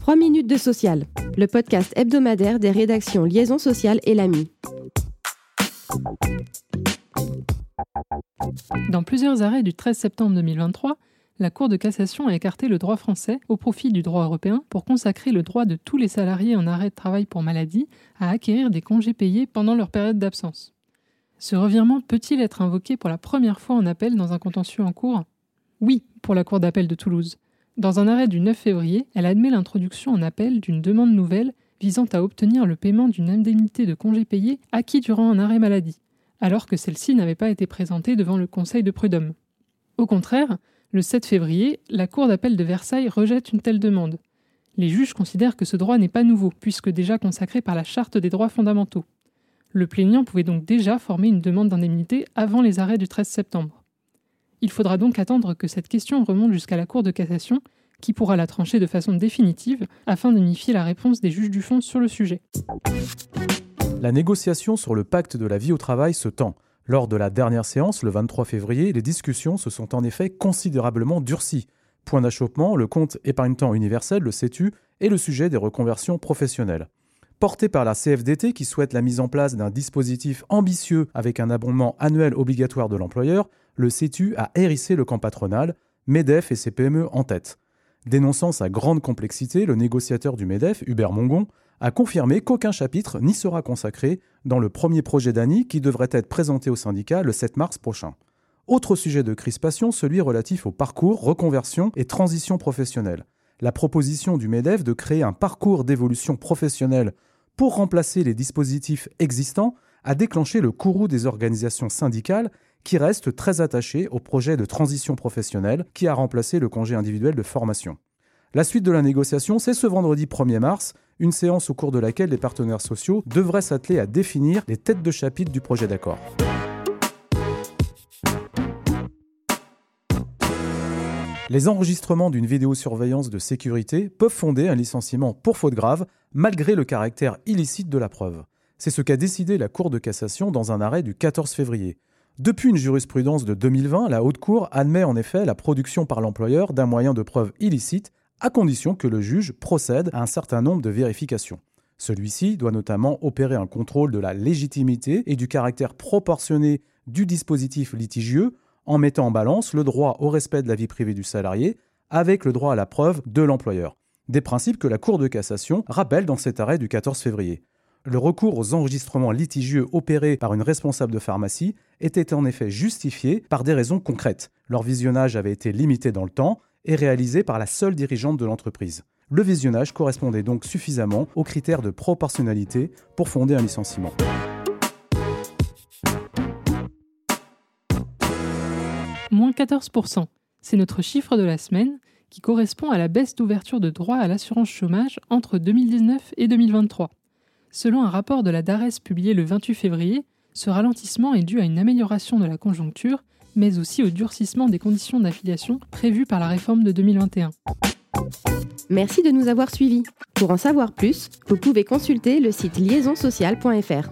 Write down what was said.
3 minutes de social, le podcast hebdomadaire des rédactions Liaison sociale et l'AMI. Dans plusieurs arrêts du 13 septembre 2023, la Cour de cassation a écarté le droit français au profit du droit européen pour consacrer le droit de tous les salariés en arrêt de travail pour maladie à acquérir des congés payés pendant leur période d'absence. Ce revirement peut-il être invoqué pour la première fois en appel dans un contentieux en cours? Oui, pour la Cour d'appel de Toulouse. Dans un arrêt du 9 février, elle admet l'introduction en appel d'une demande nouvelle visant à obtenir le paiement d'une indemnité de congés payés acquis durant un arrêt maladie, alors que celle-ci n'avait pas été présentée devant le Conseil de prud'homme. Au contraire, le 7 février, la Cour d'appel de Versailles rejette une telle demande. Les juges considèrent que ce droit n'est pas nouveau, puisque déjà consacré par la Charte des droits fondamentaux. Le plaignant pouvait donc déjà former une demande d'indemnité avant les arrêts du 13 septembre. Il faudra donc attendre que cette question remonte jusqu'à la Cour de cassation, qui pourra la trancher de façon définitive afin d'unifier la réponse des juges du fond sur le sujet. La négociation sur le pacte de la vie au travail se tend. Lors de la dernière séance, le 23 février, les discussions se sont en effet considérablement durcies. Point d'achoppement, le compte épargne-temps universel, le CETU, est le sujet des reconversions professionnelles. Porté par la CFDT qui souhaite la mise en place d'un dispositif ambitieux avec un abondement annuel obligatoire de l'employeur, le CETU a hérissé le camp patronal, MEDEF et ses PME en tête. Dénonçant sa grande complexité, le négociateur du MEDEF, Hubert Mongon, a confirmé qu'aucun chapitre n'y sera consacré dans le premier projet d'ANI qui devrait être présenté au syndicat le 7 mars prochain. Autre sujet de crispation, celui relatif au parcours, reconversion et transition professionnelle. La proposition du MEDEF de créer un parcours d'évolution professionnelle pour remplacer les dispositifs existants a déclenché le courroux des organisations syndicales qui restent très attachées au projet de transition professionnelle qui a remplacé le congé individuel de formation. La suite de la négociation, c'est ce vendredi 1er mars, une séance au cours de laquelle les partenaires sociaux devraient s'atteler à définir les têtes de chapitre du projet d'accord. Les enregistrements d'une vidéosurveillance de sécurité peuvent fonder un licenciement pour faute grave, malgré le caractère illicite de la preuve. C'est ce qu'a décidé la Cour de cassation dans un arrêt du 14 février. Depuis une jurisprudence de 2020, la Haute Cour admet en effet la production par l'employeur d'un moyen de preuve illicite à condition que le juge procède à un certain nombre de vérifications. Celui-ci doit notamment opérer un contrôle de la légitimité et du caractère proportionné du dispositif litigieux en mettant en balance le droit au respect de la vie privée du salarié avec le droit à la preuve de l'employeur. Des principes que la Cour de cassation rappelle dans cet arrêt du 14 février. Le recours aux enregistrements litigieux opérés par une responsable de pharmacie était en effet justifié par des raisons concrètes. Leur visionnage avait été limité dans le temps est réalisé par la seule dirigeante de l'entreprise. Le visionnage correspondait donc suffisamment aux critères de proportionnalité pour fonder un licenciement. Moins 14%, c'est notre chiffre de la semaine qui correspond à la baisse d'ouverture de droits à l'assurance chômage entre 2019 et 2023. Selon un rapport de la DARES publié le 28 février, ce ralentissement est dû à une amélioration de la conjoncture mais aussi au durcissement des conditions d'affiliation prévues par la réforme de 2021. Merci de nous avoir suivis. Pour en savoir plus, vous pouvez consulter le site liaisonsocial.fr.